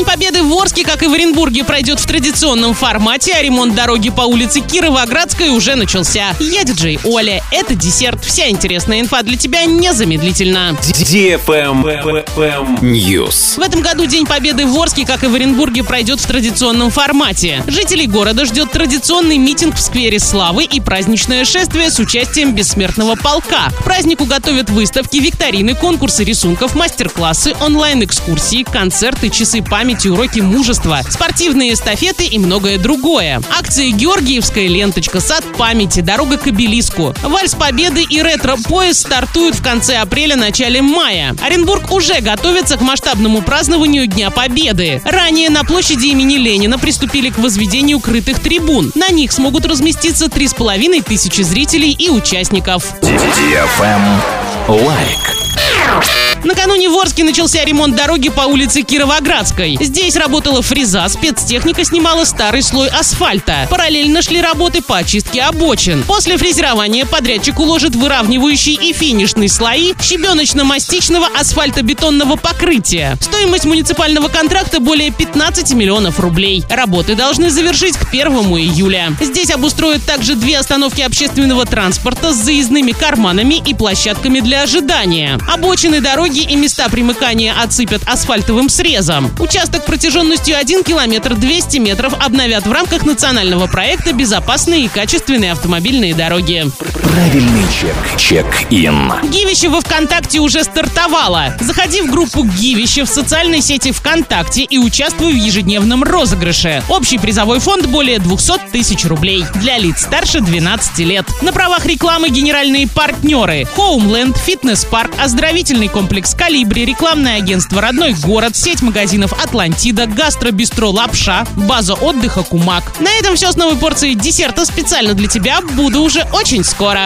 День Победы в Орске, как и в Оренбурге, пройдет в традиционном формате, а ремонт дороги по улице Кировоградской уже начался. Я диджей Оля. Это десерт. Вся интересная инфа для тебя незамедлительно. News. В этом году День Победы в Орске, как и в Оренбурге, пройдет в традиционном формате. Жителей города ждет традиционный митинг в сквере Славы и праздничное шествие с участием бессмертного полка. К празднику готовят выставки, викторины, конкурсы рисунков, мастер-классы, онлайн-экскурсии, концерты, часы памяти, уроки мужества, спортивные эстафеты и многое другое. Акции «Георгиевская ленточка», «Сад памяти», «Дорога к обелиску», «Вальс Победы» и «Ретро-поезд» стартуют в конце апреля-начале мая. Оренбург уже готовится к масштабному празднованию Дня Победы. Ранее на площади имени Ленина приступили к возведению крытых трибун. На них смогут разместиться 3,5 тысячи зрителей и участников. Лайк. Накануне в Орске начался ремонт дороги по улице Кировоградской. Здесь работала фреза, спецтехника снимала старый слой асфальта. Параллельно шли работы по очистке обочин. После фрезерования подрядчик уложит выравнивающий и финишный слои щебеночно-мастичного асфальтобетонного покрытия. Стоимость муниципального контракта более 15 миллионов рублей. Работы должны завершить к 1 июля. Здесь обустроят также две остановки общественного транспорта с заездными карманами и площадками для ожидания. Обочины дороги и места примыкания отсыпят асфальтовым срезом. Участок протяженностью 1 километр 200 метров обновят в рамках национального проекта «Безопасные и качественные автомобильные дороги». Правильный чек. Чек-ин. Гивище во ВКонтакте уже стартовало. Заходи в группу Гивище в социальной сети ВКонтакте и участвуй в ежедневном розыгрыше. Общий призовой фонд более 200 тысяч рублей. Для лиц старше 12 лет. На правах рекламы генеральные партнеры. Homeland, фитнес-парк, оздоровительный комплекс Калибри, рекламное агентство «Родной город», сеть магазинов «Атлантида», гастробистро «Лапша», база отдыха «Кумак». На этом все с новой порцией десерта специально для тебя. Буду уже очень скоро.